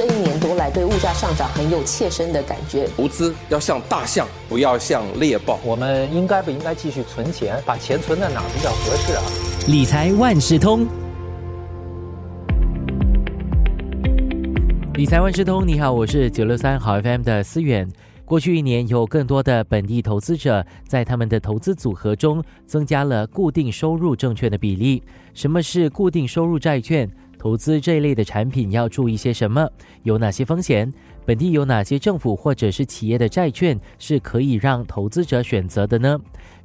这一年多来对物价上涨很有切身的感觉。投资要像大象，不要像猎豹。我们应该不应该继续存钱？把钱存在哪比较合适啊？理财万事通，理财万事通，你好，我是九六三好 FM 的思远。过去一年，有更多的本地投资者在他们的投资组合中增加了固定收入证券的比例。什么是固定收入债券？投资这一类的产品要注意些什么？有哪些风险？本地有哪些政府或者是企业的债券是可以让投资者选择的呢？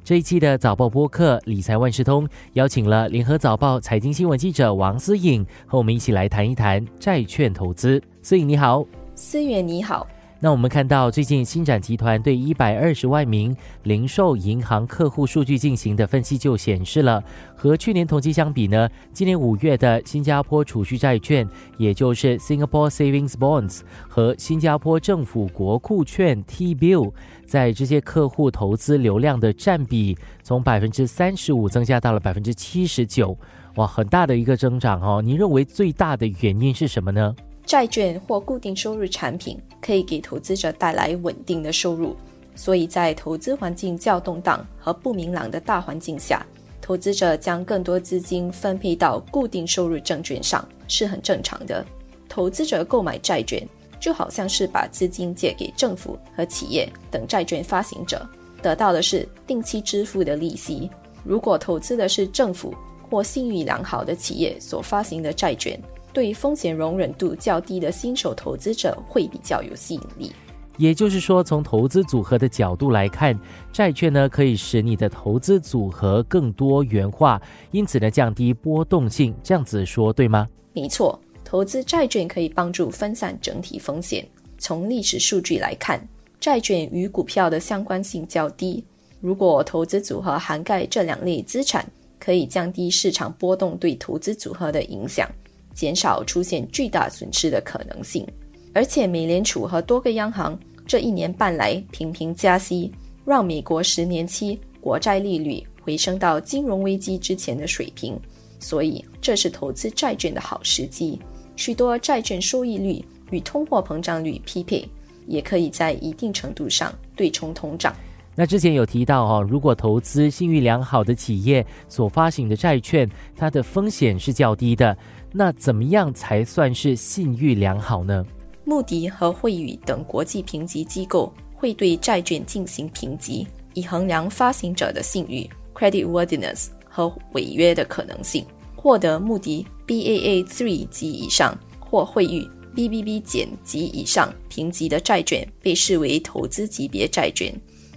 这一期的早报播客理财万事通邀请了联合早报财经新闻记者王思颖和我们一起来谈一谈债券投资。思颖你好，思远你好。那我们看到，最近新展集团对一百二十万名零售银行客户数据进行的分析，就显示了和去年同期相比呢，今年五月的新加坡储蓄债券，也就是 Singapore Savings Bonds 和新加坡政府国库券 T-bill，在这些客户投资流量的占比，从百分之三十五增加到了百分之七十九，哇，很大的一个增长哦！你认为最大的原因是什么呢？债券或固定收入产品可以给投资者带来稳定的收入，所以在投资环境较动荡和不明朗的大环境下，投资者将更多资金分配到固定收入证券上是很正常的。投资者购买债券就好像是把资金借给政府和企业等债券发行者，得到的是定期支付的利息。如果投资的是政府或信誉良好的企业所发行的债券，对于风险容忍度较低的新手投资者会比较有吸引力。也就是说，从投资组合的角度来看，债券呢可以使你的投资组合更多元化，因此呢降低波动性。这样子说对吗？没错，投资债券可以帮助分散整体风险。从历史数据来看，债券与股票的相关性较低。如果投资组合涵盖这两类资产，可以降低市场波动对投资组合的影响。减少出现巨大损失的可能性，而且美联储和多个央行这一年半来频频加息，让美国十年期国债利率回升到金融危机之前的水平，所以这是投资债券的好时机。许多债券收益率与通货膨胀率匹配，也可以在一定程度上对冲通胀。那之前有提到哦，如果投资信誉良好的企业所发行的债券，它的风险是较低的。那怎么样才算是信誉良好呢？穆迪和惠誉等国际评级机构会对债券进行评级，以衡量发行者的信誉 （creditworthiness） 和违约的可能性。获得穆迪 Baa 三级以上或惠誉 BBB 减级以上评级的债券被视为投资级别债券。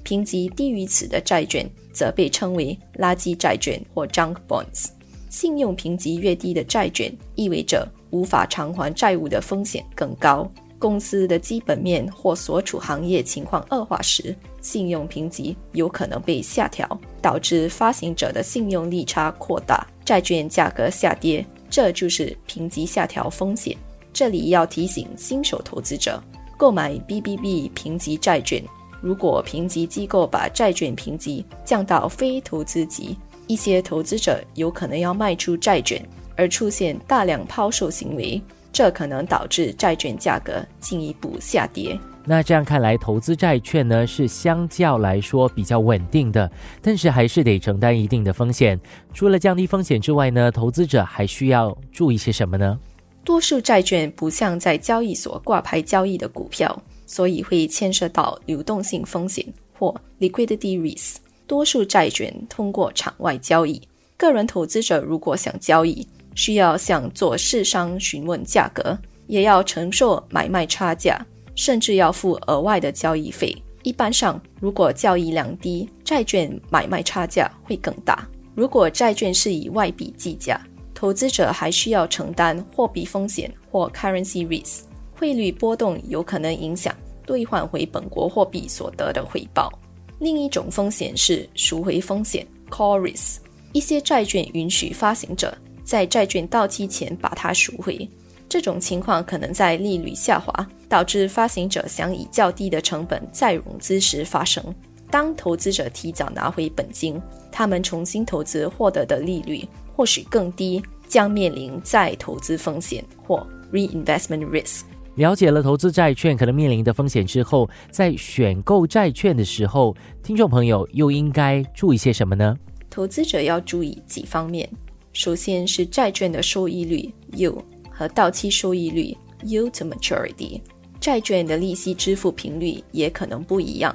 评级低于此的债券则被称为垃圾债券或 junk bonds。信用评级越低的债券意味着无法偿还债务的风险更高。公司的基本面或所处行业情况恶化时，信用评级有可能被下调，导致发行者的信用利差扩大，债券价格下跌。这就是评级下调风险。这里要提醒新手投资者，购买 BBB 评级债券。如果评级机构把债券评级降到非投资级，一些投资者有可能要卖出债券，而出现大量抛售行为，这可能导致债券价格进一步下跌。那这样看来，投资债券呢是相较来说比较稳定的，但是还是得承担一定的风险。除了降低风险之外呢，投资者还需要注意些什么呢？多数债券不像在交易所挂牌交易的股票。所以会牵涉到流动性风险或 liquidity risk。多数债券通过场外交易，个人投资者如果想交易，需要向做市商询问价格，也要承受买卖差价，甚至要付额外的交易费。一般上，如果交易量低，债券买卖差价会更大。如果债券是以外币计价，投资者还需要承担货币风险或 currency risk。汇率波动有可能影响兑换回本国货币所得的回报。另一种风险是赎回风险 （call risk）。一些债券允许发行者在债券到期前把它赎回，这种情况可能在利率下滑，导致发行者想以较低的成本再融资时发生。当投资者提早拿回本金，他们重新投资获得的利率或许更低，将面临再投资风险或 reinvestment risk。了解了投资债券可能面临的风险之后，在选购债券的时候，听众朋友又应该注意些什么呢？投资者要注意几方面，首先是债券的收益率 U 和到期收益率 （U to maturity。债券的利息支付频率也可能不一样，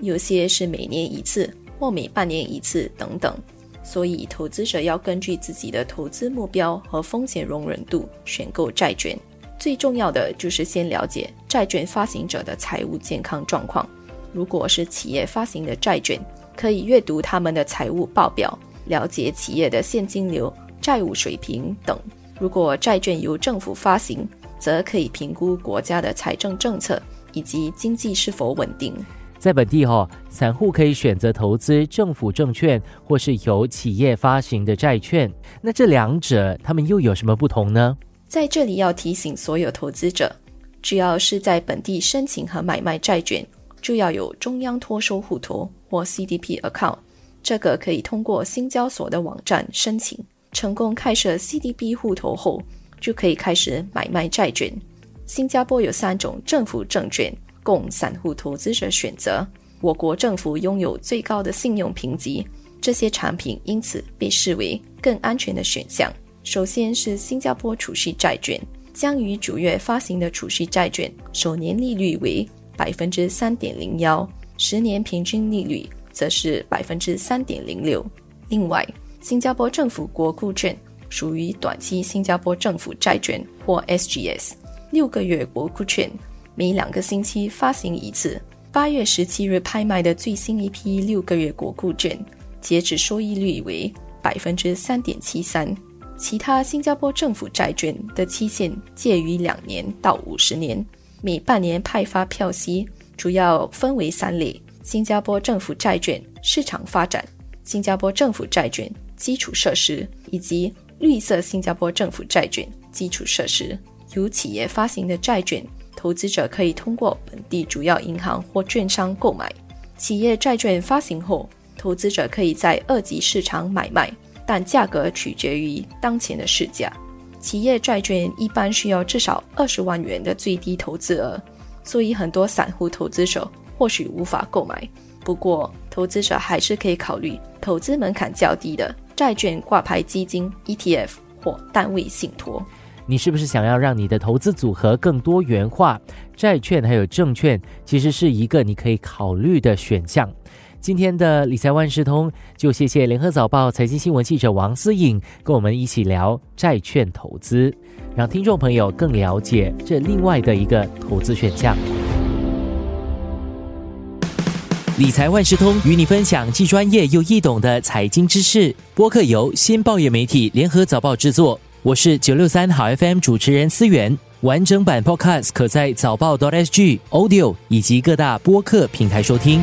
有些是每年一次或每半年一次等等。所以，投资者要根据自己的投资目标和风险容忍度选购债券。最重要的就是先了解债券发行者的财务健康状况。如果是企业发行的债券，可以阅读他们的财务报表，了解企业的现金流、债务水平等。如果债券由政府发行，则可以评估国家的财政政策以及经济是否稳定。在本地哈，散户可以选择投资政府证券或是由企业发行的债券。那这两者他们又有什么不同呢？在这里要提醒所有投资者，只要是在本地申请和买卖债券，就要有中央托收户头或 CDP account。这个可以通过新交所的网站申请。成功开设 CDP 户头后，就可以开始买卖债券。新加坡有三种政府证券供散户投资者选择。我国政府拥有最高的信用评级，这些产品因此被视为更安全的选项。首先是新加坡储蓄债券，将于九月发行的储蓄债券，首年利率为百分之三点零幺，十年平均利率则是百分之三点零六。另外，新加坡政府国库券属于短期新加坡政府债券或 SGS，六个月国库券每两个星期发行一次。八月十七日拍卖的最新一批六个月国库券，截止收益率为百分之三点七三。其他新加坡政府债券的期限介于两年到五十年，每半年派发票息，主要分为三类：新加坡政府债券、市场发展、新加坡政府债券、基础设施以及绿色新加坡政府债券、基础设施。由企业发行的债券，投资者可以通过本地主要银行或券商购买。企业债券发行后，投资者可以在二级市场买卖。但价格取决于当前的市价。企业债券一般需要至少二十万元的最低投资额，所以很多散户投资者或许无法购买。不过，投资者还是可以考虑投资门槛较低的债券挂牌基金 ETF 或单位信托。你是不是想要让你的投资组合更多元化？债券还有证券其实是一个你可以考虑的选项。今天的理财万事通，就谢谢联合早报财经新闻记者王思颖跟我们一起聊债券投资，让听众朋友更了解这另外的一个投资选项。理财万事通与你分享既专业又易懂的财经知识。播客由新报业媒体联合早报制作，我是九六三好 FM 主持人思源。完整版 Podcast 可在早报 .sg Audio 以及各大播客平台收听。